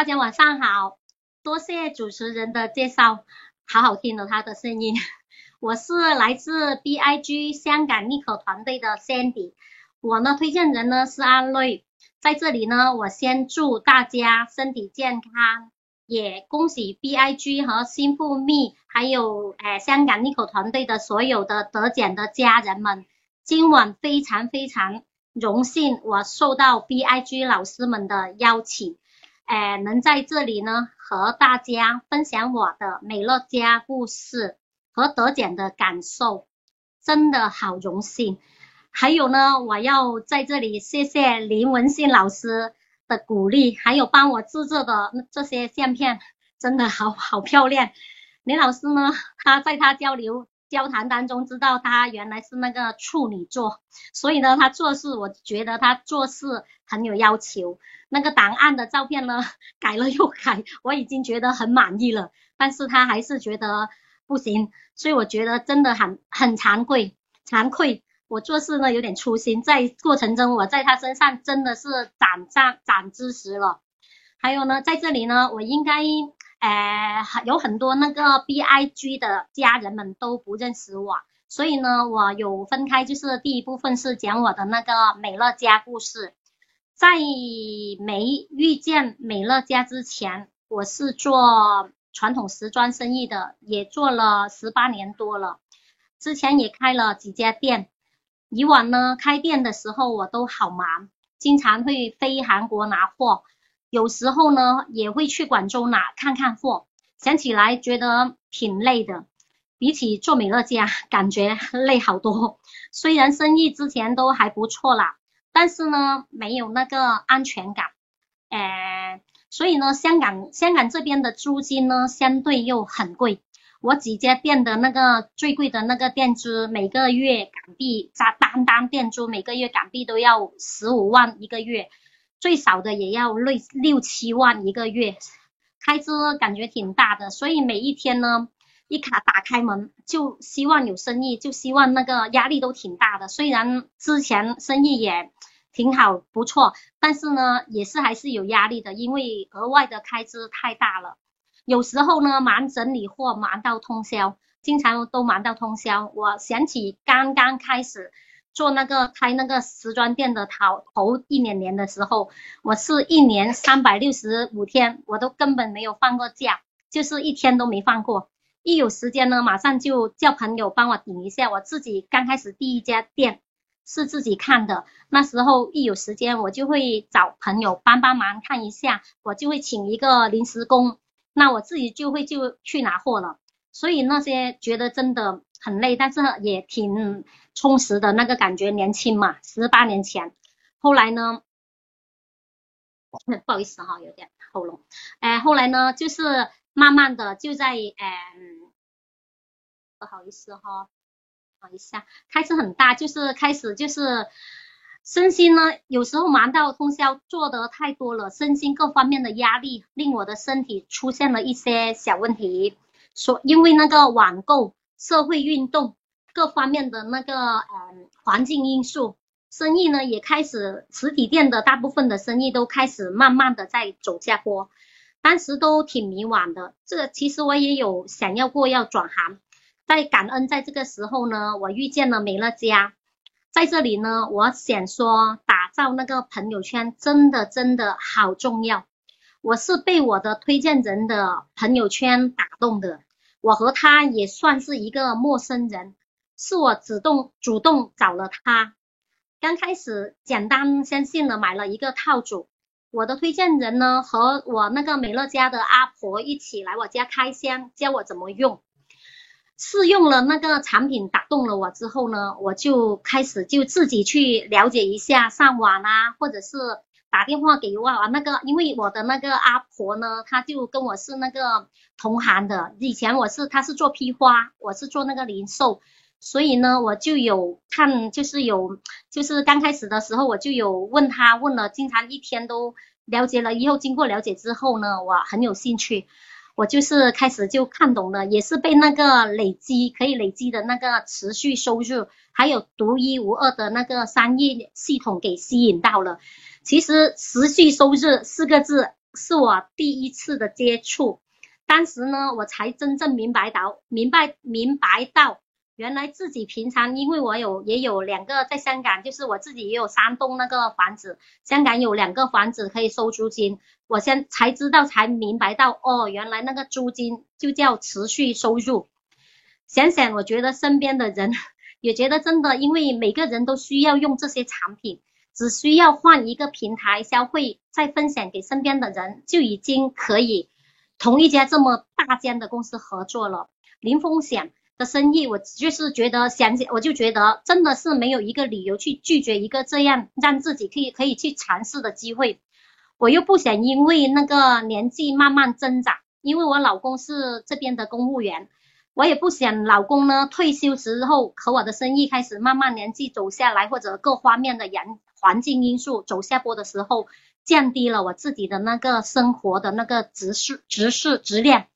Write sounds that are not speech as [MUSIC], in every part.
大家晚上好，多谢主持人的介绍，好好听的他的声音。[LAUGHS] 我是来自 BIG 香港立可团队的 Sandy，我呢推荐人呢是阿瑞，在这里呢我先祝大家身体健康，也恭喜 BIG 和新富密还有诶香港立可团队的所有的得奖的家人们，今晚非常非常荣幸，我受到 BIG 老师们的邀请。哎，能在这里呢和大家分享我的美乐家故事和得奖的感受，真的好荣幸。还有呢，我要在这里谢谢林文信老师的鼓励，还有帮我制作的这些相片，真的好好漂亮。林老师呢，他在他交流交谈当中知道他原来是那个处女座，所以呢，他做事我觉得他做事很有要求。那个档案的照片呢，改了又改，我已经觉得很满意了，但是他还是觉得不行，所以我觉得真的很很惭愧，惭愧，我做事呢有点粗心，在过程中我在他身上真的是长长长知识了。还有呢，在这里呢，我应该，呃，有很多那个 B I G 的家人们都不认识我，所以呢，我有分开，就是第一部分是讲我的那个美乐家故事。在没遇见美乐家之前，我是做传统时装生意的，也做了十八年多了。之前也开了几家店。以往呢，开店的时候我都好忙，经常会飞韩国拿货，有时候呢也会去广州拿看看货。想起来觉得挺累的，比起做美乐家，感觉累好多。虽然生意之前都还不错啦。但是呢，没有那个安全感，诶，所以呢，香港香港这边的租金呢，相对又很贵。我几家店的那个最贵的那个店租，每个月港币，加单单店租每个月港币都要十五万一个月，最少的也要六六七万一个月，开支感觉挺大的。所以每一天呢。一卡打开门就希望有生意，就希望那个压力都挺大的。虽然之前生意也挺好不错，但是呢也是还是有压力的，因为额外的开支太大了。有时候呢忙整理货忙到通宵，经常都忙到通宵。我想起刚刚开始做那个开那个时装店的头头一两年的时候，我是一年三百六十五天，我都根本没有放过假，就是一天都没放过。一有时间呢，马上就叫朋友帮我顶一下。我自己刚开始第一家店是自己看的，那时候一有时间我就会找朋友帮帮忙看一下，我就会请一个临时工，那我自己就会就去拿货了。所以那些觉得真的很累，但是也挺充实的那个感觉，年轻嘛，十八年前。后来呢，[COUGHS] 不好意思哈，有点喉咙。哎，后来呢，就是。慢慢的就在嗯，不好意思哈，等一下，开始很大，就是开始就是身心呢，有时候忙到通宵，做的太多了，身心各方面的压力令我的身体出现了一些小问题。所因为那个网购、社会运动各方面的那个嗯环境因素，生意呢也开始实体店的大部分的生意都开始慢慢的在走下坡。当时都挺迷惘的，这其实我也有想要过要转行，在感恩在这个时候呢，我遇见了美乐家，在这里呢，我想说打造那个朋友圈真的真的好重要，我是被我的推荐人的朋友圈打动的，我和他也算是一个陌生人，是我主动主动找了他，刚开始简单相信了买了一个套组。我的推荐人呢，和我那个美乐家的阿婆一起来我家开箱，教我怎么用。试用了那个产品，打动了我之后呢，我就开始就自己去了解一下，上网啊，或者是打电话给我那个，因为我的那个阿婆呢，她就跟我是那个同行的，以前我是她是做批发，我是做那个零售。所以呢，我就有看，就是有，就是刚开始的时候，我就有问他，问了，经常一天都了解了。以后经过了解之后呢，我很有兴趣，我就是开始就看懂了，也是被那个累积可以累积的那个持续收入，还有独一无二的那个商业系统给吸引到了。其实持续收入四个字是我第一次的接触，当时呢，我才真正明白到，明白明白到，原来自己平常，因为我有也有两个在香港，就是我自己也有三栋那个房子，香港有两个房子可以收租金，我先才知道才明白到，哦，原来那个租金就叫持续收入。想想，我觉得身边的人也觉得真的，因为每个人都需要用这些产品。只需要换一个平台消费，再分享给身边的人，就已经可以同一家这么大间的公司合作了，零风险的生意。我就是觉得想，我就觉得真的是没有一个理由去拒绝一个这样让自己可以可以去尝试的机会。我又不想因为那个年纪慢慢增长，因为我老公是这边的公务员。我也不想老公呢退休之后和我的生意开始慢慢年纪走下来，或者各方面的人环境因素走下坡的时候，降低了我自己的那个生活的那个质素、质素、质量。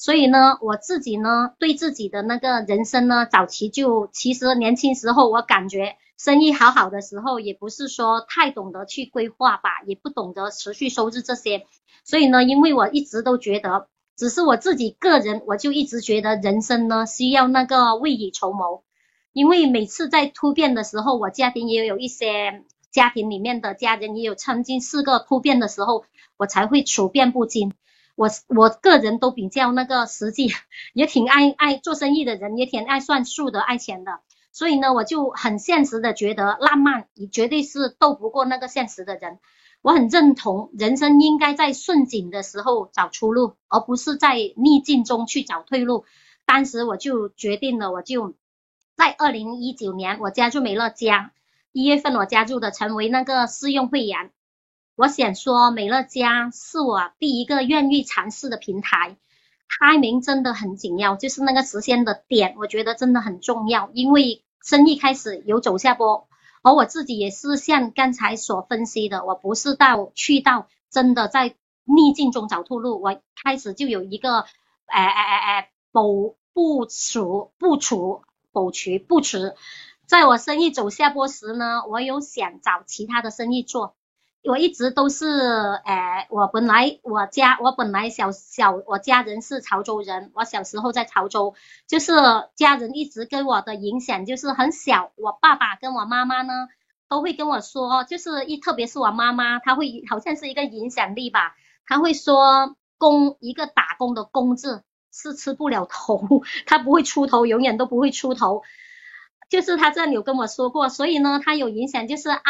所以呢，我自己呢对自己的那个人生呢，早期就其实年轻时候我感觉生意好好的时候，也不是说太懂得去规划吧，也不懂得持续收入这些。所以呢，因为我一直都觉得。只是我自己个人，我就一直觉得人生呢需要那个未雨绸缪，因为每次在突变的时候，我家庭也有一些家庭里面的家人也有曾经试过突变的时候，我才会处变不惊。我我个人都比较那个实际，也挺爱爱做生意的人，也挺爱算数的，爱钱的，所以呢，我就很现实的觉得浪漫你绝对是斗不过那个现实的人。我很认同，人生应该在顺境的时候找出路，而不是在逆境中去找退路。当时我就决定了，我就在二零一九年我加入美乐家，一月份我加入的，成为那个试用会员。我想说，美乐家是我第一个愿意尝试的平台，开明真的很紧要，就是那个时间的点，我觉得真的很重要，因为生意开始有走下坡。而我自己也是像刚才所分析的，我不是到去到真的在逆境中找出路，我开始就有一个，哎哎哎哎，部部署部署部署部署，在我生意走下坡时呢，我有想找其他的生意做。我一直都是，诶，我本来我家我本来小小我家人是潮州人，我小时候在潮州，就是家人一直给我的影响就是很小，我爸爸跟我妈妈呢都会跟我说，就是一特别是我妈妈，她会好像是一个影响力吧，她会说工一个打工的工字是吃不了头，他不会出头，永远都不会出头。就是他这里有跟我说过，所以呢，他有影响，就是啊，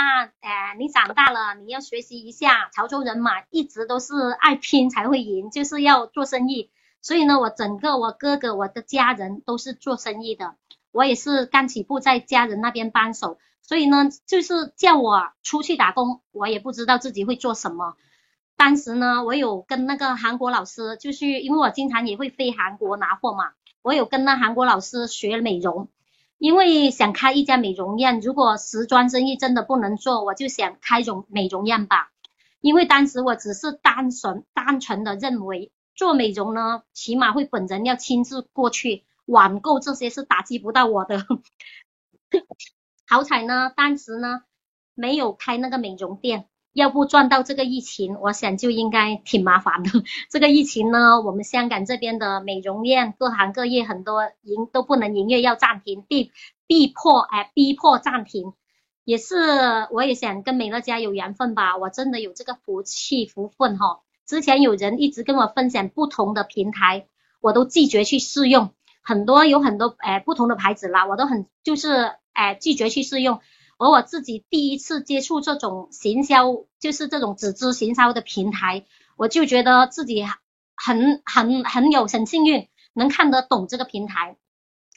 哎，你长大了，你要学习一下，潮州人嘛，一直都是爱拼才会赢，就是要做生意。所以呢，我整个我哥哥我的家人都是做生意的，我也是刚起步在家人那边帮手，所以呢，就是叫我出去打工，我也不知道自己会做什么。当时呢，我有跟那个韩国老师，就是因为我经常也会飞韩国拿货嘛，我有跟那韩国老师学美容。因为想开一家美容院，如果时装生意真的不能做，我就想开容美容院吧。因为当时我只是单纯单纯的认为做美容呢，起码会本人要亲自过去，网购这些是打击不到我的。[LAUGHS] 好彩呢，当时呢没有开那个美容店。要不撞到这个疫情，我想就应该挺麻烦的。[LAUGHS] 这个疫情呢，我们香港这边的美容院各行各业很多营都不能营业，要暂停，逼逼迫哎，逼迫暂停。也是，我也想跟美乐家有缘分吧，我真的有这个福气福分哈。之前有人一直跟我分享不同的平台，我都拒绝去试用，很多有很多哎不同的牌子啦，我都很就是哎拒绝去试用。而我自己第一次接触这种行销，就是这种纸质行销的平台，我就觉得自己很很很有很幸运，能看得懂这个平台。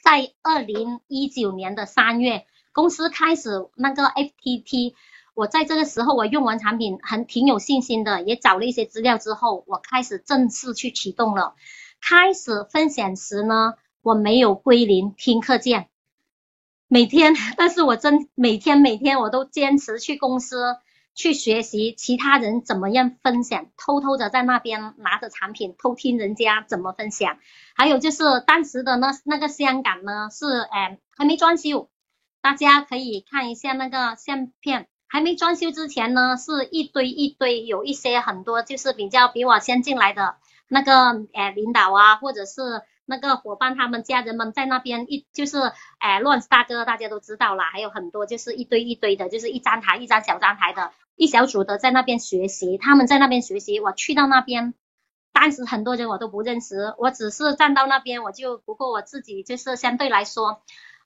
在二零一九年的三月，公司开始那个 FTT，我在这个时候我用完产品，很挺有信心的，也找了一些资料之后，我开始正式去启动了。开始分享时呢，我没有归零听课件。每天，[LAUGHS] 但是我真每天每天我都坚持去公司去学习其他人怎么样分享，偷偷的在那边拿着产品偷听人家怎么分享。还有就是当时的那那个香港呢是哎还没装修，大家可以看一下那个相片，还没装修之前呢，是一堆一堆，有一些很多就是比较比我先进来的那个哎领导啊，或者是那个伙伴他们家人们在那边一就是哎乱子大哥大家都知道啦，还有很多就是一堆一堆的，就是一张台一张小张台的，一小组的在那边学习，他们在那边学习，我去到那边，当时很多人我都不认识，我只是站到那边，我就不过我自己就是相对来说。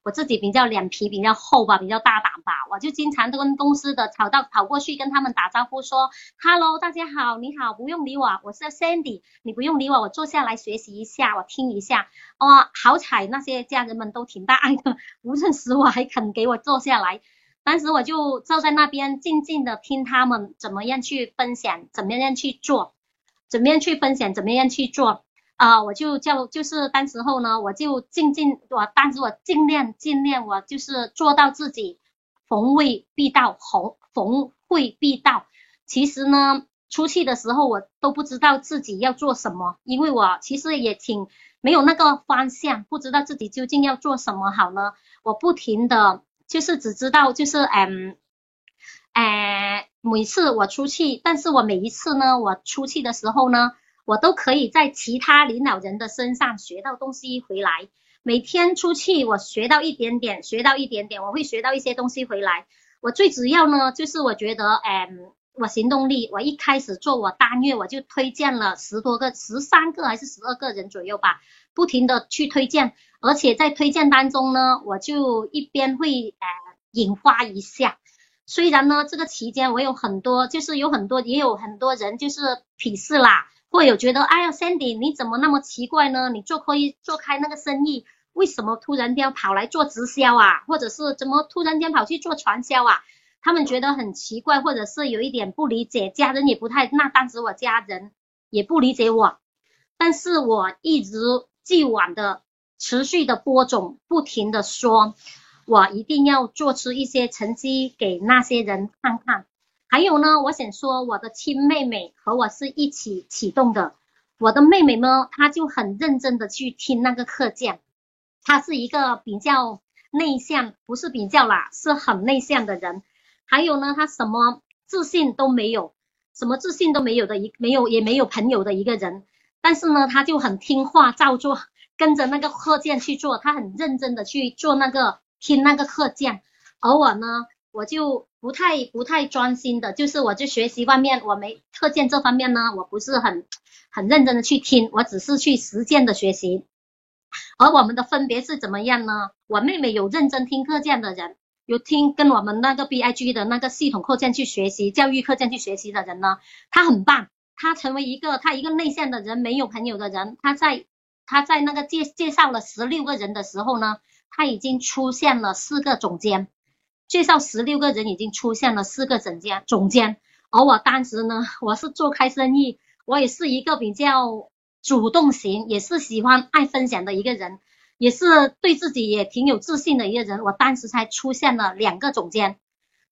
我自己比较脸皮比较厚吧，比较大胆吧，我就经常都跟公司的跑到跑过去跟他们打招呼说，Hello，大家好，你好，不用理我，我是 Sandy，你不用理我，我坐下来学习一下，我听一下，哦，好彩那些家人们都挺大爱的，无认识我还肯给我坐下来，当时我就坐在那边静静的听他们怎么样去分享，怎么样去做，怎么样去分享，怎么样去做。啊，我就叫，就是当时候呢，我就尽尽，我当时我尽量尽量，我就是做到自己逢位必到，逢逢会必到。其实呢，出去的时候我都不知道自己要做什么，因为我其实也挺没有那个方向，不知道自己究竟要做什么好呢。我不停的就是只知道就是嗯，哎，每次我出去，但是我每一次呢，我出去的时候呢。我都可以在其他领导人的身上学到东西回来。每天出去，我学到一点点，学到一点点，我会学到一些东西回来。我最主要呢，就是我觉得，嗯，我行动力，我一开始做我单月我就推荐了十多个、十三个还是十二个人左右吧，不停的去推荐，而且在推荐当中呢，我就一边会呃引发一下。虽然呢，这个期间我有很多，就是有很多也有很多人就是鄙视啦。会有觉得，哎呀，Sandy，你怎么那么奇怪呢？你做可以做开那个生意，为什么突然间跑来做直销啊？或者是怎么突然间跑去做传销啊？他们觉得很奇怪，或者是有一点不理解，家人也不太，那当时我家人也不理解我，但是我一直既往的持续的播种，不停的说，我一定要做出一些成绩给那些人看看。还有呢，我想说，我的亲妹妹和我是一起启动的。我的妹妹呢，她就很认真的去听那个课件。她是一个比较内向，不是比较啦，是很内向的人。还有呢，她什么自信都没有，什么自信都没有的一没有也没有朋友的一个人。但是呢，她就很听话，照做，跟着那个课件去做。她很认真的去做那个听那个课件，而我呢。我就不太不太专心的，就是我就学习方面，我没课件这方面呢，我不是很很认真的去听，我只是去实践的学习。而我们的分别是怎么样呢？我妹妹有认真听课件的人，有听跟我们那个 B I G 的那个系统课件去学习，教育课件去学习的人呢，她很棒。她成为一个她一个内向的人，没有朋友的人，她在她在那个介介绍了十六个人的时候呢，她已经出现了四个总监。介绍十六个人，已经出现了四个总监，总监。而我当时呢，我是做开生意，我也是一个比较主动型，也是喜欢爱分享的一个人，也是对自己也挺有自信的一个人。我当时才出现了两个总监，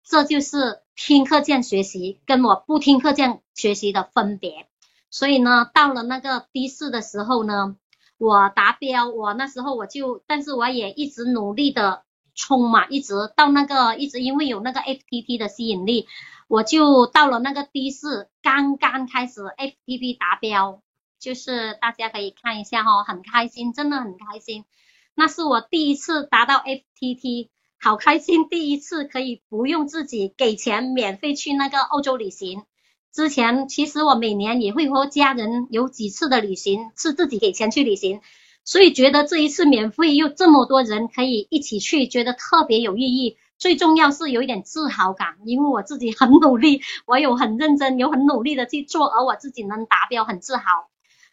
这就是听课件学习跟我不听课件学习的分别。所以呢，到了那个第四的时候呢，我达标，我那时候我就，但是我也一直努力的。冲嘛，一直到那个，一直因为有那个 F T T 的吸引力，我就到了那个 D 四，刚刚开始 F T T 达标，就是大家可以看一下哈，很开心，真的很开心。那是我第一次达到 F T T，好开心，第一次可以不用自己给钱，免费去那个欧洲旅行。之前其实我每年也会和家人有几次的旅行，是自己给钱去旅行。所以觉得这一次免费又这么多人可以一起去，觉得特别有意义。最重要是有一点自豪感，因为我自己很努力，我有很认真，有很努力的去做，而我自己能达标，很自豪。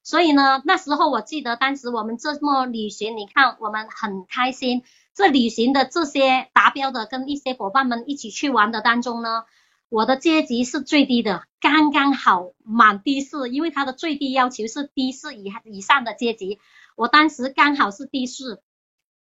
所以呢，那时候我记得当时我们这么旅行，你看我们很开心。这旅行的这些达标的跟一些伙伴们一起去玩的当中呢，我的阶级是最低的，刚刚好满低四，因为它的最低要求是低四以以上的阶级。我当时刚好是第四，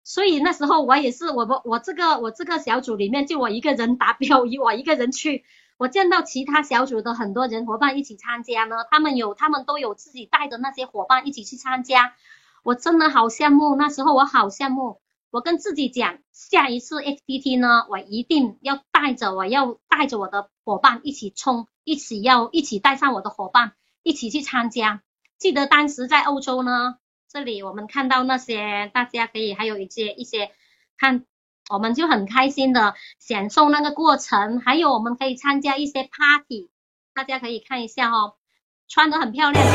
所以那时候我也是我我我这个我这个小组里面就我一个人达标，我一个人去。我见到其他小组的很多人伙伴一起参加呢，他们有他们都有自己带的那些伙伴一起去参加，我真的好羡慕。那时候我好羡慕，我跟自己讲，下一次 FTT 呢，我一定要带着我要带着我的伙伴一起冲，一起要一起带上我的伙伴一起去参加。记得当时在欧洲呢，这里我们看到那些大家可以还有一些一些看，我们就很开心的享受那个过程，还有我们可以参加一些 party，大家可以看一下哦，穿的很漂亮，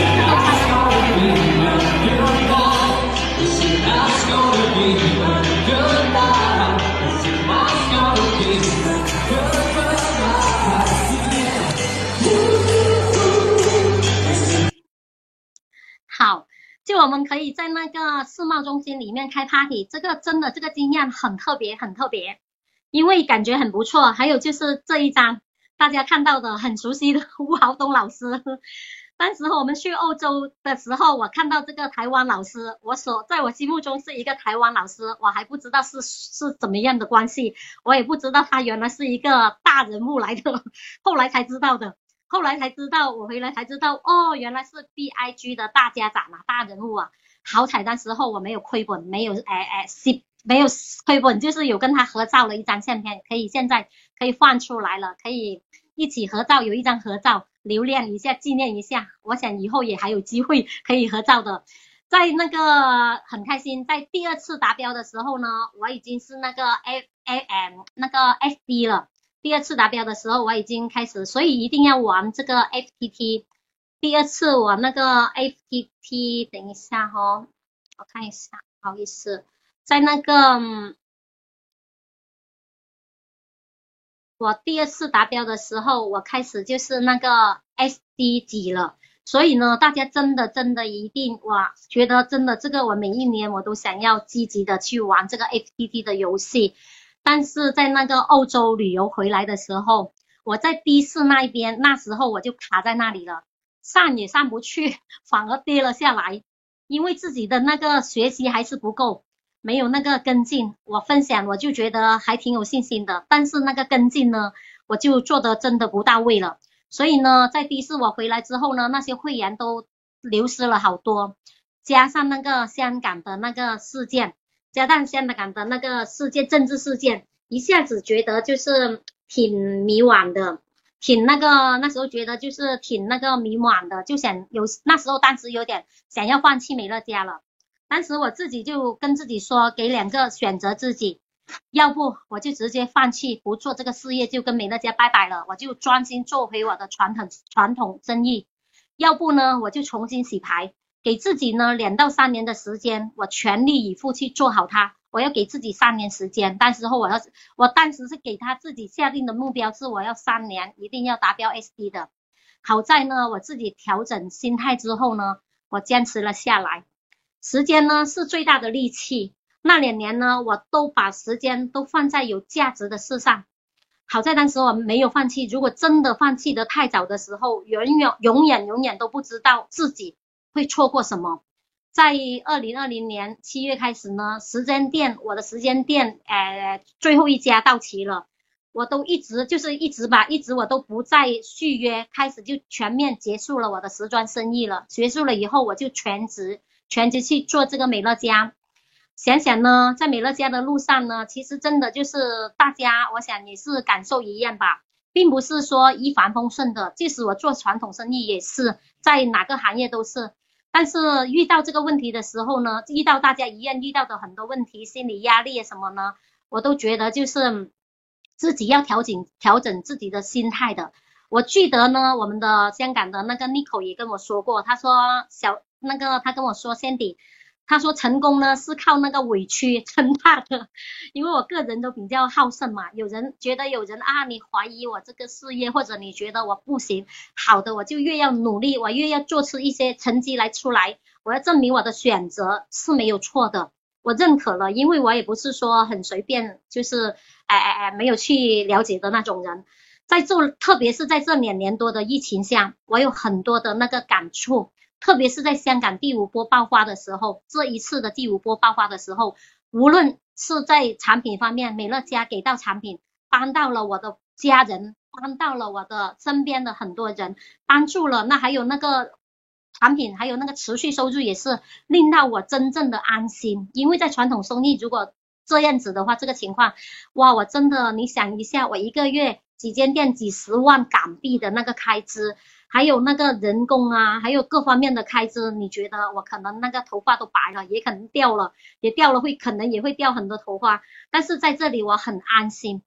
就我们可以在那个世贸中心里面开 party，这个真的这个经验很特别，很特别，因为感觉很不错。还有就是这一张大家看到的很熟悉的吴豪东老师。当时我们去欧洲的时候，我看到这个台湾老师，我所在我心目中是一个台湾老师，我还不知道是是怎么样的关系，我也不知道他原来是一个大人物来的，后来才知道的，后来才知道，我回来才知道，哦，原来是 B I G 的大家长啊，大人物啊，好彩当时候我没有亏本，没有哎哎 C 没有亏本，就是有跟他合照了一张相片，可以现在可以放出来了，可以一起合照，有一张合照。留恋一下，纪念一下。我想以后也还有机会可以合照的。在那个很开心，在第二次达标的时候呢，我已经是那个 A A M 那个 F D 了。第二次达标的时候，我已经开始，所以一定要玩这个 F T T。第二次我那个 F T T，等一下哈，我看一下，不好意思，在那个。我第二次达标的时候，我开始就是那个 SD 级了，所以呢，大家真的真的一定，哇，觉得真的这个我每一年我都想要积极的去玩这个 FTT 的游戏，但是在那个欧洲旅游回来的时候，我在的士那一边，那时候我就卡在那里了，上也上不去，反而跌了下来，因为自己的那个学习还是不够。没有那个跟进，我分享我就觉得还挺有信心的，但是那个跟进呢，我就做的真的不到位了。所以呢，在的士我回来之后呢，那些会员都流失了好多，加上那个香港的那个事件，加上香港的那个事件政治事件，一下子觉得就是挺迷惘的，挺那个那时候觉得就是挺那个迷惘的，就想有那时候当时有点想要放弃美乐家了。当时我自己就跟自己说，给两个选择自己，要不我就直接放弃不做这个事业，就跟美乐家拜拜了，我就专心做回我的传统传统生意；要不呢，我就重新洗牌，给自己呢两到三年的时间，我全力以赴去做好它。我要给自己三年时间，但时候我要我当时是给他自己下定的目标是我要三年一定要达标 SD 的。好在呢，我自己调整心态之后呢，我坚持了下来。时间呢是最大的利器，那两年呢，我都把时间都放在有价值的事上。好在当时我没有放弃，如果真的放弃的太早的时候，永远永远永远都不知道自己会错过什么。在二零二零年七月开始呢，时间店我的时间店，呃，最后一家到期了，我都一直就是一直吧，一直我都不再续约，开始就全面结束了我的时装生意了。结束了以后，我就全职。全职去做这个美乐家，想想呢，在美乐家的路上呢，其实真的就是大家，我想也是感受一样吧，并不是说一帆风顺的。即使我做传统生意，也是在哪个行业都是。但是遇到这个问题的时候呢，遇到大家一样遇到的很多问题，心理压力什么呢，我都觉得就是自己要调整调整自己的心态的。我记得呢，我们的香港的那个 Nico 也跟我说过，他说小。那个他跟我说，Sandy，他说成功呢是靠那个委屈 [LAUGHS] 撑大的，因为我个人都比较好胜嘛。有人觉得有人啊，你怀疑我这个事业，或者你觉得我不行，好的，我就越要努力，我越要做出一些成绩来出来，我要证明我的选择是没有错的，我认可了，因为我也不是说很随便，就是哎哎哎没有去了解的那种人，在做，特别是在这两年多的疫情下，我有很多的那个感触。特别是在香港第五波爆发的时候，这一次的第五波爆发的时候，无论是在产品方面，美乐家给到产品，帮到了我的家人，帮到了我的身边的很多人，帮助了那还有那个产品，还有那个持续收入也是令到我真正的安心。因为在传统生意，如果这样子的话，这个情况，哇，我真的，你想一下，我一个月几间店几十万港币的那个开支，还有那个人工啊，还有各方面的开支，你觉得我可能那个头发都白了，也可能掉了，也掉了会可能也会掉很多头发，但是在这里我很安心。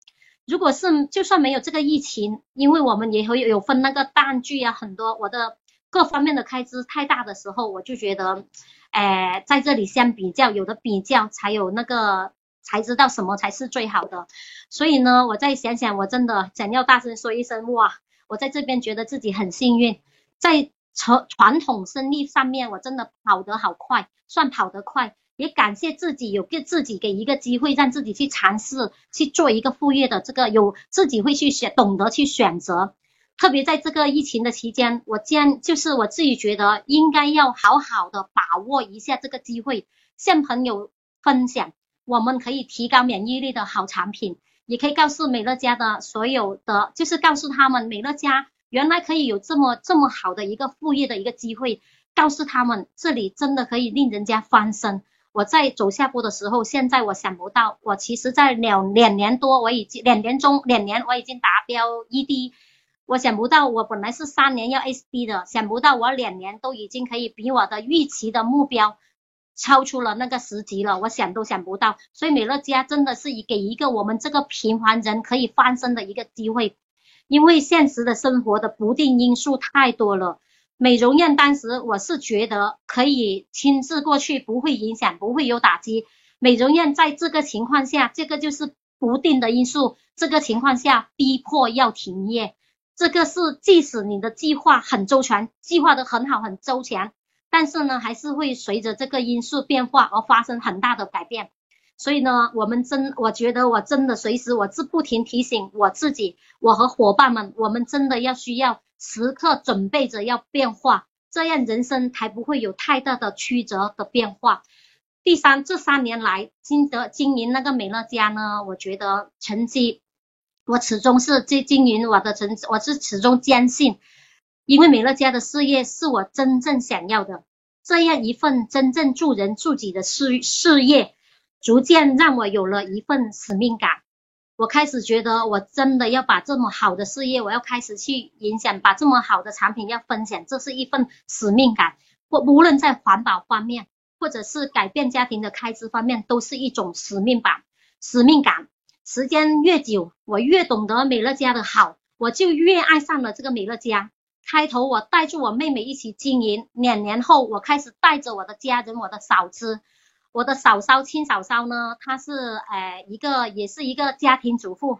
如果是就算没有这个疫情，因为我们也会有分那个淡季啊，很多我的各方面的开支太大的时候，我就觉得，哎，在这里相比较，有的比较才有那个才知道什么才是最好的。所以呢，我再想想，我真的想要大声说一声哇，我在这边觉得自己很幸运，在传传统生意上面，我真的跑得好快，算跑得快。也感谢自己有给自己给一个机会，让自己去尝试去做一个副业的这个有自己会去选，懂得去选择。特别在这个疫情的期间，我将就是我自己觉得应该要好好的把握一下这个机会，向朋友分享我们可以提高免疫力的好产品，也可以告诉美乐家的所有的，就是告诉他们美乐家原来可以有这么这么好的一个副业的一个机会，告诉他们这里真的可以令人家翻身。我在走下坡的时候，现在我想不到，我其实，在两两年多，我已经两年中两年我已经达标 ED，我想不到我本来是三年要 SD 的，想不到我两年都已经可以比我的预期的目标超出了那个十级了，我想都想不到，所以美乐家真的是以给一个我们这个平凡人可以翻身的一个机会，因为现实的生活的不定因素太多了。美容院当时我是觉得可以亲自过去，不会影响，不会有打击。美容院在这个情况下，这个就是不定的因素，这个情况下逼迫要停业，这个是即使你的计划很周全，计划的很好很周全，但是呢，还是会随着这个因素变化而发生很大的改变。所以呢，我们真，我觉得我真的随时我是不停提醒我自己，我和伙伴们，我们真的要需要。时刻准备着要变化，这样人生才不会有太大的曲折的变化。第三，这三年来经得经营那个美乐家呢，我觉得成绩，我始终是经经营我的成，我是始终坚信，因为美乐家的事业是我真正想要的，这样一份真正助人助己的事事业，逐渐让我有了一份使命感。我开始觉得，我真的要把这么好的事业，我要开始去影响，把这么好的产品要分享，这是一份使命感。或无论在环保方面，或者是改变家庭的开支方面，都是一种使命感。使命感，时间越久，我越懂得美乐家的好，我就越爱上了这个美乐家。开头我带着我妹妹一起经营，两年后我开始带着我的家人，我的嫂子。我的嫂嫂亲嫂嫂呢，她是呃一个也是一个家庭主妇，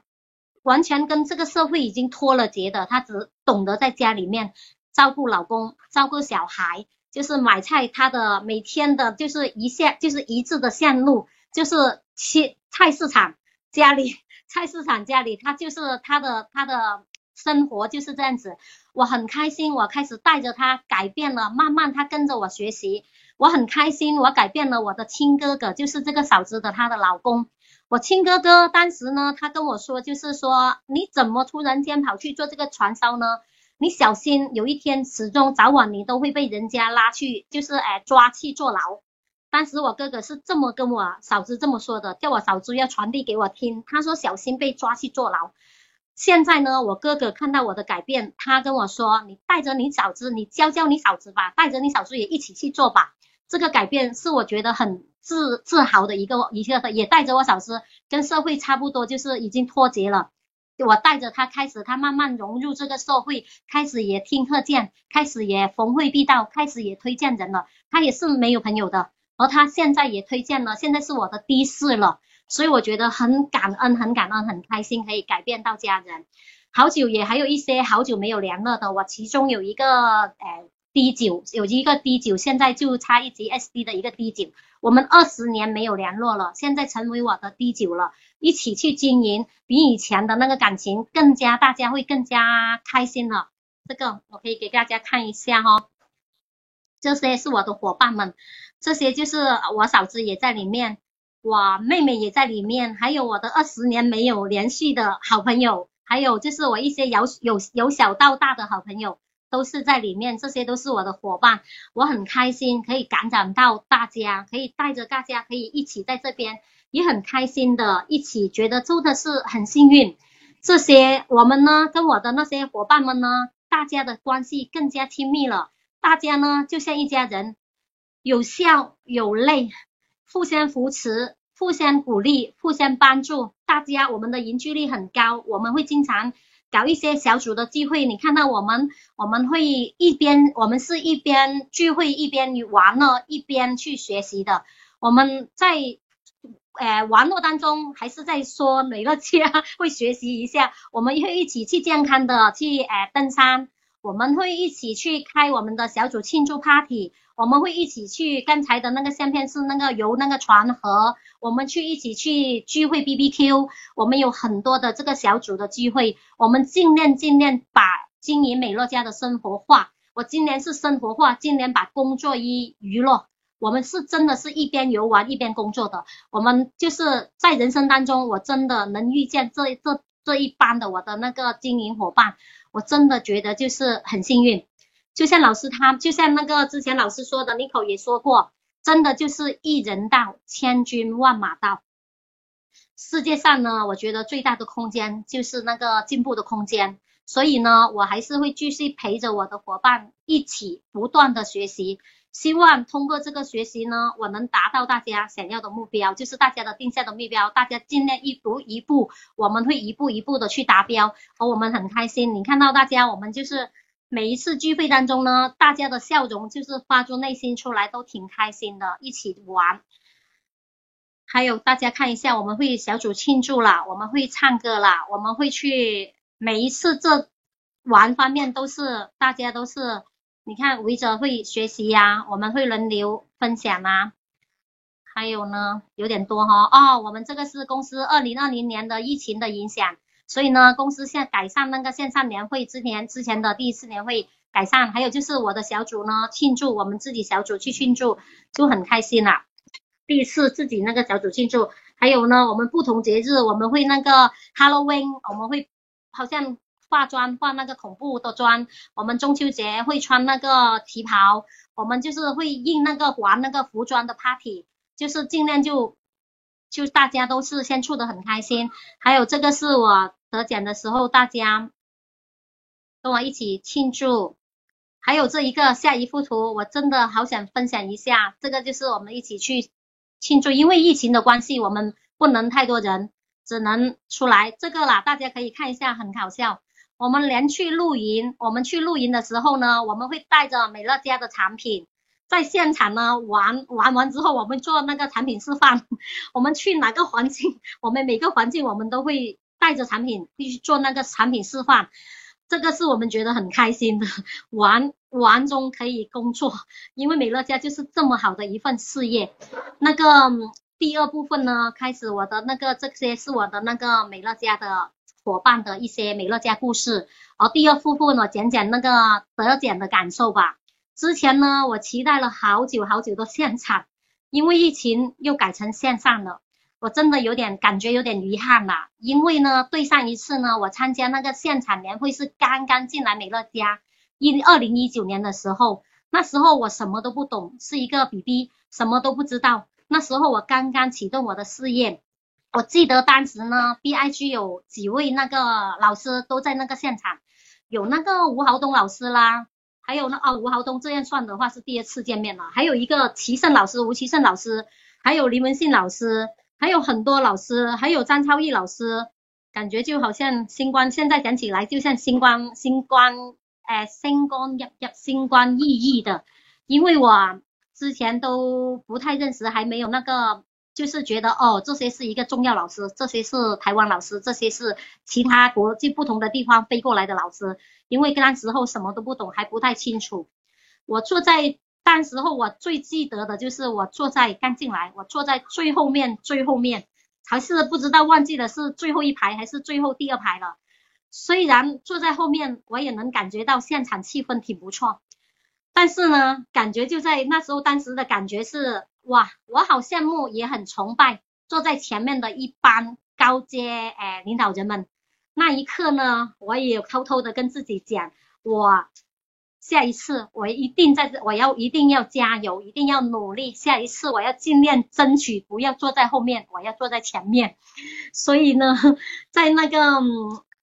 完全跟这个社会已经脱了节的，她只懂得在家里面照顾老公、照顾小孩，就是买菜，她的每天的就是一线就是一致的线路，就是去菜市场家里，菜市场家里，她就是她的她的生活就是这样子，我很开心，我开始带着他改变了，慢慢他跟着我学习。我很开心，我改变了我的亲哥哥，就是这个嫂子的她的老公。我亲哥哥当时呢，他跟我说，就是说你怎么突然间跑去做这个传销呢？你小心有一天始终早晚你都会被人家拉去，就是哎抓去坐牢。当时我哥哥是这么跟我嫂子这么说的，叫我嫂子要传递给我听。他说小心被抓去坐牢。现在呢，我哥哥看到我的改变，他跟我说，你带着你嫂子，你教教你嫂子吧，带着你嫂子也一起去做吧。这个改变是我觉得很自自豪的一个一个，也带着我嫂子跟社会差不多，就是已经脱节了。我带着他开始，他慢慢融入这个社会，开始也听课见，开始也逢会必到，开始也推荐人了。他也是没有朋友的，而他现在也推荐了，现在是我的第四了。所以我觉得很感恩，很感恩，很开心可以改变到家人。好久也还有一些好久没有联络的，我其中有一个呃。D 九有一个 D 九，现在就差一级 SD 的一个 D 九，我们二十年没有联络了，现在成为我的 D 九了，一起去经营，比以前的那个感情更加，大家会更加开心了。这个我可以给大家看一下哈，这些是我的伙伴们，这些就是我嫂子也在里面，我妹妹也在里面，还有我的二十年没有联系的好朋友，还有就是我一些由有由小到大的好朋友。都是在里面，这些都是我的伙伴，我很开心可以感染到大家，可以带着大家可以一起在这边也很开心的，一起觉得真的是很幸运。这些我们呢，跟我的那些伙伴们呢，大家的关系更加亲密了。大家呢，就像一家人，有笑有泪，互相扶持，互相鼓励，互相帮助。大家我们的凝聚力很高，我们会经常搞一些小组的聚会。你看到我们，我们会一边我们是一边聚会一边玩乐，一边去学习的。我们在。呃，网络当中还是在说美乐家会学习一下，我们会一起去健康的去呃登山，我们会一起去开我们的小组庆祝 party，我们会一起去刚才的那个相片是那个游那个船河，我们去一起去聚会 B B Q，我们有很多的这个小组的聚会，我们尽量尽量把经营美乐家的生活化，我今年是生活化，今年把工作一娱乐。我们是真的是一边游玩一边工作的，我们就是在人生当中，我真的能遇见这这这一班的我的那个经营伙伴，我真的觉得就是很幸运。就像老师他，就像那个之前老师说的，妮可也说过，真的就是一人到，千军万马到。世界上呢，我觉得最大的空间就是那个进步的空间，所以呢，我还是会继续陪着我的伙伴一起不断的学习。希望通过这个学习呢，我能达到大家想要的目标，就是大家的定下的目标，大家尽量一步一步，我们会一步一步的去达标，而我们很开心。你看到大家，我们就是每一次聚会当中呢，大家的笑容就是发自内心出来，都挺开心的，一起玩。还有大家看一下，我们会小组庆祝啦，我们会唱歌啦，我们会去每一次这玩方面都是大家都是。你看围着会学习呀，我们会轮流分享啊，还有呢，有点多哈哦，我们这个是公司二零二零年的疫情的影响，所以呢，公司现在改善那个线上年会之前之前的第一次年会改善，还有就是我的小组呢庆祝，我们自己小组去庆祝就很开心了，第一次自己那个小组庆祝，还有呢，我们不同节日我们会那个 Halloween，我们会好像。化妆化那个恐怖的妆，我们中秋节会穿那个旗袍，我们就是会印那个玩那个服装的 party，就是尽量就就大家都是先处的很开心。还有这个是我得奖的时候，大家跟我一起庆祝。还有这一个下一幅图，我真的好想分享一下，这个就是我们一起去庆祝，因为疫情的关系，我们不能太多人，只能出来这个啦，大家可以看一下，很搞笑。我们连去露营，我们去露营的时候呢，我们会带着美乐家的产品，在现场呢玩玩完之后，我们做那个产品示范。[LAUGHS] 我们去哪个环境，我们每个环境我们都会带着产品，必须做那个产品示范。这个是我们觉得很开心的，玩玩中可以工作，因为美乐家就是这么好的一份事业。那个第二部分呢，开始我的那个这些是我的那个美乐家的。伙伴的一些美乐家故事，而第二部分呢，讲讲那个得奖的感受吧。之前呢，我期待了好久好久的现场，因为疫情又改成线上了，我真的有点感觉有点遗憾了。因为呢，对上一次呢，我参加那个现场年会是刚刚进来美乐家，一二零一九年的时候，那时候我什么都不懂，是一个 BB，什么都不知道。那时候我刚刚启动我的事业。我记得当时呢，B I G 有几位那个老师都在那个现场，有那个吴豪东老师啦，还有那啊吴豪东这样算的话是第二次见面了，还有一个齐胜老师吴齐胜老师，还有林文信老师，还有很多老师，还有张超毅老师，感觉就好像星光，现在讲起来就像星光星光，哎星光熠熠星光熠熠的，因为我之前都不太认识，还没有那个。就是觉得哦，这些是一个重要老师，这些是台湾老师，这些是其他国际不同的地方飞过来的老师。因为那时候什么都不懂，还不太清楚。我坐在当时候，我最记得的就是我坐在刚进来，我坐在最后面最后面，还是不知道忘记了是最后一排还是最后第二排了。虽然坐在后面，我也能感觉到现场气氛挺不错，但是呢，感觉就在那时候，当时的感觉是。哇，我好羡慕，也很崇拜坐在前面的一班高阶诶领导人们。那一刻呢，我也偷偷的跟自己讲，我下一次我一定在这，我要一定要加油，一定要努力。下一次我要尽量争取，不要坐在后面，我要坐在前面。所以呢，[LAUGHS] 在那个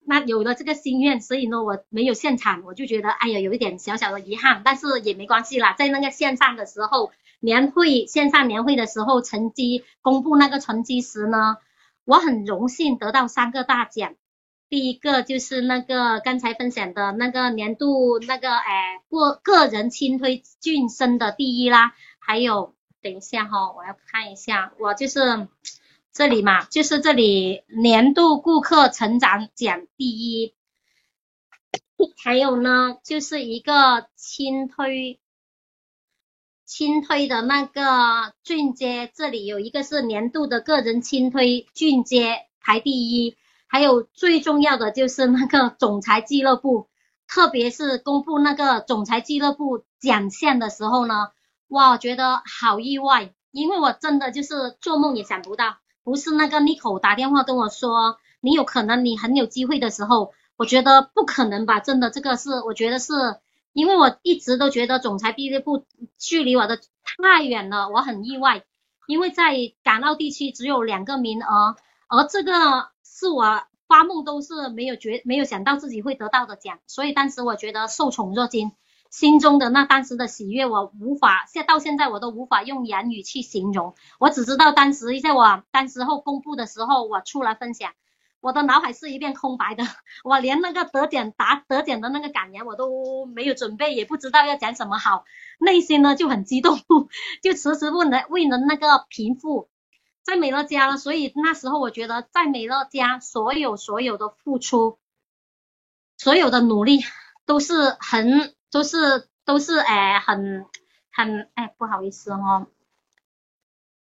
那有了这个心愿，所以呢我没有现场，我就觉得哎呀有一点小小的遗憾，但是也没关系啦。在那个线上的时候，年会线上年会的时候，成绩公布那个成绩时呢，我很荣幸得到三个大奖。第一个就是那个刚才分享的那个年度那个哎个个人轻推晋升的第一啦，还有等一下哈，我要看一下，我就是这里嘛，就是这里年度顾客成长奖第一，还有呢就是一个轻推清推的那个俊杰，这里有一个是年度的个人清推俊杰排第一。还有最重要的就是那个总裁俱乐部，特别是公布那个总裁俱乐部奖项的时候呢，哇，我觉得好意外，因为我真的就是做梦也想不到，不是那个 n i c o 打电话跟我说你有可能你很有机会的时候，我觉得不可能吧，真的这个是我觉得是因为我一直都觉得总裁俱乐部距离我的太远了，我很意外，因为在港澳地区只有两个名额，而这个。是我发梦都是没有觉没有想到自己会得到的奖，所以当时我觉得受宠若惊，心中的那当时的喜悦我无法现到现在我都无法用言语去形容，我只知道当时在我当时候公布的时候我出来分享，我的脑海是一片空白的，我连那个得奖答得奖的那个感言我都没有准备，也不知道要讲什么好，内心呢就很激动，[LAUGHS] 就迟迟不能未能那个平复。在美乐家了，所以那时候我觉得，在美乐家所有所有的付出，所有的努力都是很都是都是哎很很哎不好意思哦，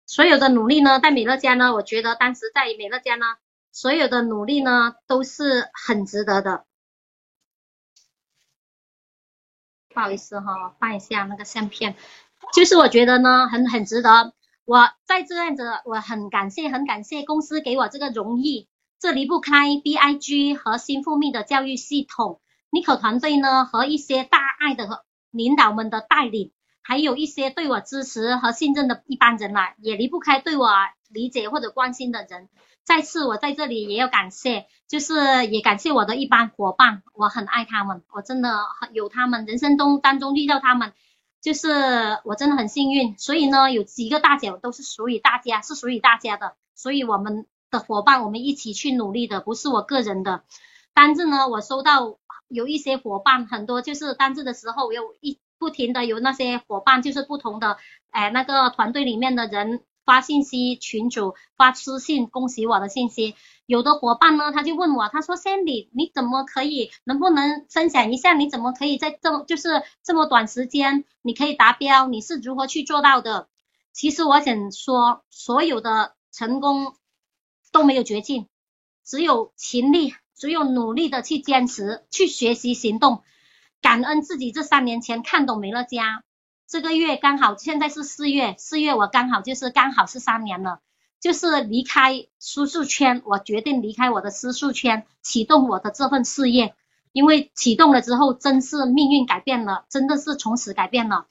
所有的努力呢，在美乐家呢，我觉得当时在美乐家呢，所有的努力呢都是很值得的。不好意思哈，放一下那个相片，就是我觉得呢很很值得。我在这样子，我很感谢，很感谢公司给我这个荣誉。这离不开 B I G 和新富密的教育系统尼可团队呢和一些大爱的领导们的带领，还有一些对我支持和信任的一般人啦，也离不开对我理解或者关心的人。再次，我在这里也要感谢，就是也感谢我的一般伙伴，我很爱他们，我真的有他们，人生中当中遇到他们。就是我真的很幸运，所以呢，有几个大奖都是属于大家，是属于大家的，所以我们的伙伴，我们一起去努力的，不是我个人的。单子呢，我收到有一些伙伴，很多就是单子的时候，有一不停的有那些伙伴，就是不同的哎那个团队里面的人。发信息群主发私信恭喜我的信息，有的伙伴呢他就问我，他说 Sandy 你怎么可以，能不能分享一下你怎么可以在这么就是这么短时间你可以达标，你是如何去做到的？其实我想说，所有的成功都没有绝境，只有勤力，只有努力的去坚持，去学习行动，感恩自己这三年前看懂美乐家。这个月刚好现在是四月，四月我刚好就是刚好是三年了，就是离开舒适圈，我决定离开我的私塾圈，启动我的这份事业。因为启动了之后，真是命运改变了，真的是从此改变了。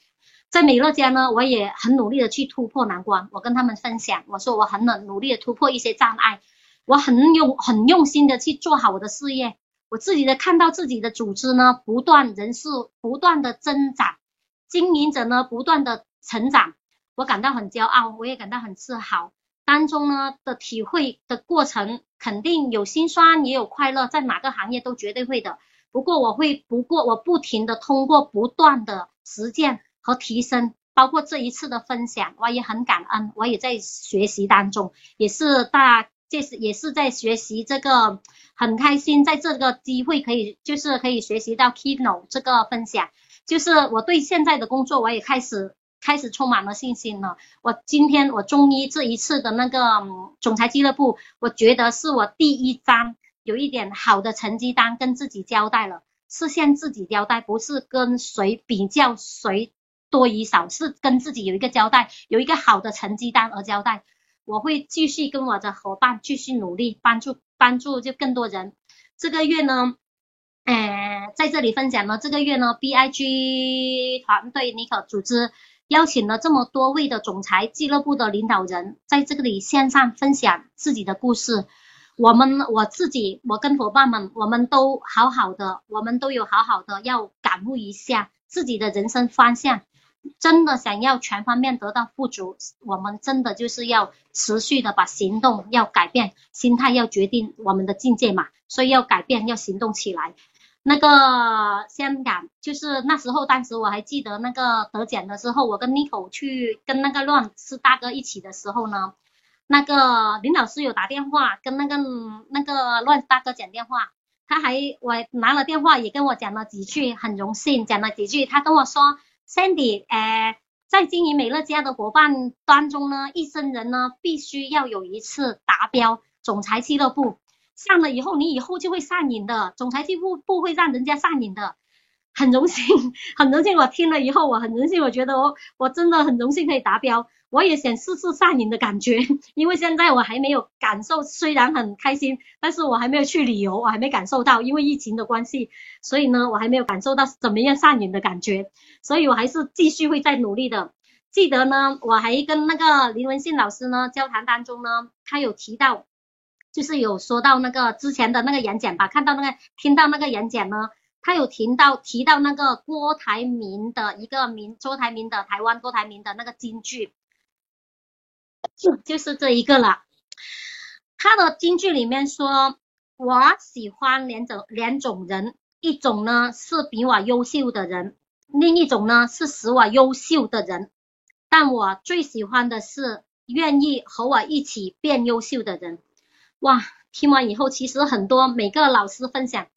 在美乐家呢，我也很努力的去突破难关。我跟他们分享，我说我很努努力的突破一些障碍，我很用很用心的去做好我的事业。我自己的看到自己的组织呢，不断人数不断的增长。经营者呢，不断的成长，我感到很骄傲，我也感到很自豪。当中呢的体会的过程，肯定有心酸，也有快乐，在哪个行业都绝对会的。不过我会，不过我不停的通过不断的实践和提升，包括这一次的分享，我也很感恩，我也在学习当中，也是大，这是也是在学习这个，很开心，在这个机会可以，就是可以学习到 Kino 这个分享。就是我对现在的工作，我也开始开始充满了信心了。我今天我中医这一次的那个总裁俱乐部，我觉得是我第一张有一点好的成绩单跟自己交代了，是向自己交代，不是跟谁比较谁多与少，是跟自己有一个交代，有一个好的成绩单而交代。我会继续跟我的伙伴继续努力，帮助帮助就更多人。这个月呢。呃，在这里分享呢，这个月呢，BIG 团队尼可组织邀请了这么多位的总裁俱乐部的领导人，在这里线上分享自己的故事。我们我自己，我跟伙伴们，我们都好好的，我们都有好好的要感悟一下自己的人生方向。真的想要全方面得到富足，我们真的就是要持续的把行动要改变，心态要决定我们的境界嘛，所以要改变，要行动起来。那个香港，就是那时候，当时我还记得那个得奖的时候，我跟 Nico 去跟那个乱是大哥一起的时候呢，那个林老师有打电话跟那个那个乱大哥讲电话，他还我拿了电话也跟我讲了几句，很荣幸讲了几句，他跟我说，Sandy，呃，在经营美乐家的伙伴当中呢，一生人呢必须要有一次达标总裁俱乐部。上了以后，你以后就会上瘾的。总裁就不不会让人家上瘾的，很荣幸，[LAUGHS] 很荣幸。我听了以后，我很荣幸，我觉得我我真的很荣幸可以达标。我也想试试上瘾的感觉，[LAUGHS] 因为现在我还没有感受，虽然很开心，但是我还没有去旅游，我还没感受到，因为疫情的关系，所以呢，我还没有感受到怎么样上瘾的感觉，所以我还是继续会再努力的。记得呢，我还跟那个林文信老师呢交谈当中呢，他有提到。就是有说到那个之前的那个演讲吧，看到那个听到那个演讲呢，他有提到提到那个郭台铭的一个名，郭台铭的台湾郭台铭的那个金句，就就是这一个了。他的金句里面说，我喜欢两种两种人，一种呢是比我优秀的人，另一种呢是使我优秀的人，但我最喜欢的是愿意和我一起变优秀的人。哇，听完以后，其实很多每个老师分享，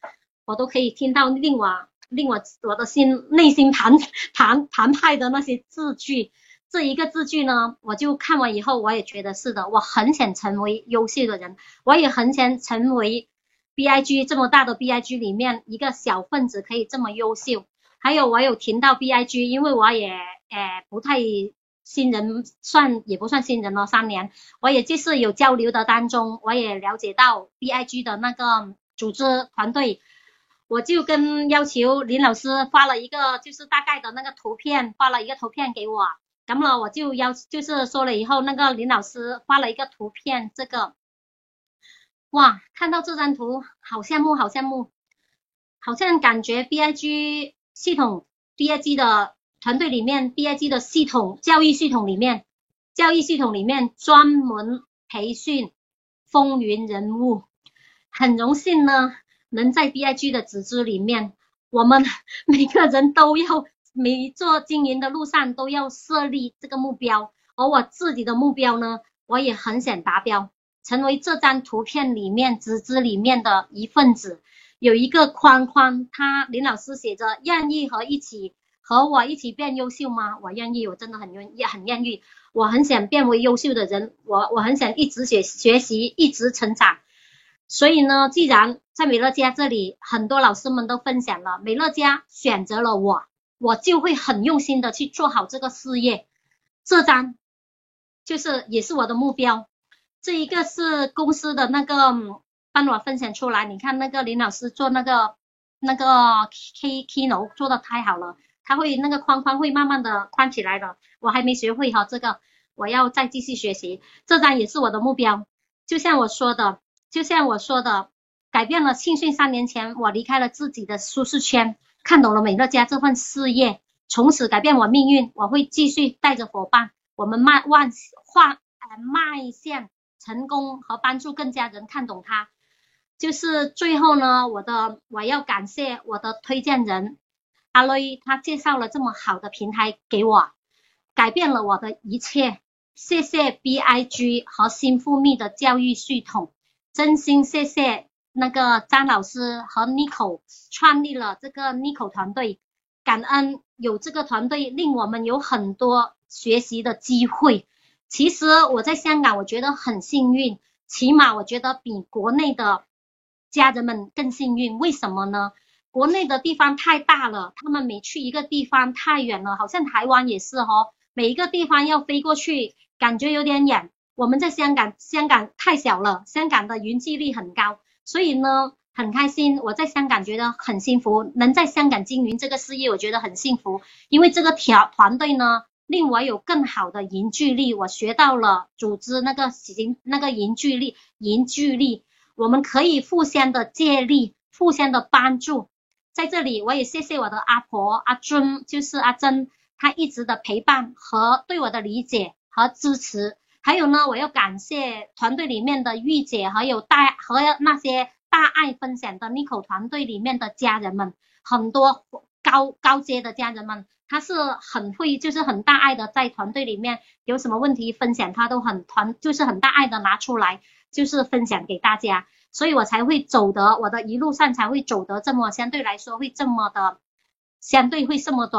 我都可以听到令我令我我的心内心澎澎澎湃的那些字句。这一个字句呢，我就看完以后，我也觉得是的，我很想成为优秀的人，我也很想成为 B I G 这么大的 B I G 里面一个小分子，可以这么优秀。还有我有听到 B I G，因为我也诶不太。新人算也不算新人了，三年，我也就是有交流的当中，我也了解到 B I G 的那个组织团队，我就跟要求林老师发了一个就是大概的那个图片，发了一个图片给我，那么我就要就是说了以后，那个林老师发了一个图片，这个，哇，看到这张图好羡慕，好羡慕，好像感觉 B I G 系统 B I G 的。团队里面，B I G 的系统教育系统里面，教育系统里面专门培训风云人物，很荣幸呢，能在 B I G 的组织里面，我们每个人都要每做经营的路上都要设立这个目标，而我自己的目标呢，我也很想达标，成为这张图片里面组织里面的一份子，有一个框框，他林老师写着愿意和一起。和我一起变优秀吗？我愿意，我真的很愿意，很愿意。我很想变为优秀的人，我我很想一直学学习，一直成长。所以呢，既然在美乐家这里，很多老师们都分享了，美乐家选择了我，我就会很用心的去做好这个事业。这张就是也是我的目标。这一个是公司的那个帮我分享出来，你看那个林老师做那个那个 K K 楼做的太好了。他会那个框框会慢慢的框起来的，我还没学会哈，这个我要再继续学习。这张也是我的目标，就像我说的，就像我说的，改变了庆幸三年前我离开了自己的舒适圈，看懂了美乐家这份事业，从此改变我命运。我会继续带着伙伴，我们迈万换呃迈向成功和帮助更加人看懂它。就是最后呢，我的我要感谢我的推荐人。阿雷他介绍了这么好的平台给我，改变了我的一切。谢谢 B I G 和新富密的教育系统，真心谢谢那个张老师和 Nico 创立了这个 Nico 团队，感恩有这个团队，令我们有很多学习的机会。其实我在香港，我觉得很幸运，起码我觉得比国内的家人们更幸运。为什么呢？国内的地方太大了，他们每去一个地方太远了，好像台湾也是哦，每一个地方要飞过去，感觉有点远。我们在香港，香港太小了，香港的云际率很高，所以呢，很开心。我在香港觉得很幸福，能在香港经营这个事业，我觉得很幸福。因为这个条团队呢，令我有更好的凝聚力，我学到了组织那个行那个凝聚力，凝聚力，我们可以互相的借力，互相的帮助。在这里，我也谢谢我的阿婆阿珍，就是阿珍，她一直的陪伴和对我的理解和支持。还有呢，我要感谢团队里面的玉姐，还有大和那些大爱分享的 Nico 团队里面的家人们，很多高高阶的家人们，他是很会，就是很大爱的，在团队里面有什么问题分享，他都很团，就是很大爱的拿出来，就是分享给大家。所以我才会走得，我的一路上才会走得这么相对来说会这么的，相对会这么的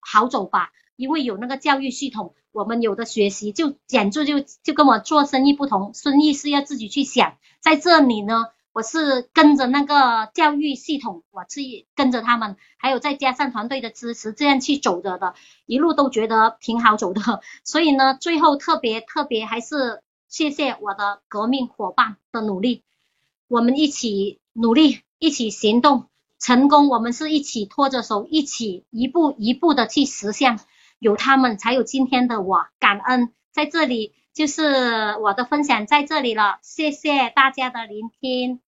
好走吧。因为有那个教育系统，我们有的学习就简直就就跟我做生意不同，生意是要自己去想。在这里呢，我是跟着那个教育系统，我去跟着他们，还有再加上团队的支持，这样去走着的，一路都觉得挺好走的。所以呢，最后特别特别还是谢谢我的革命伙伴的努力。我们一起努力，一起行动，成功。我们是一起拖着手，一起一步一步的去实现。有他们，才有今天的我。感恩在这里，就是我的分享在这里了。谢谢大家的聆听。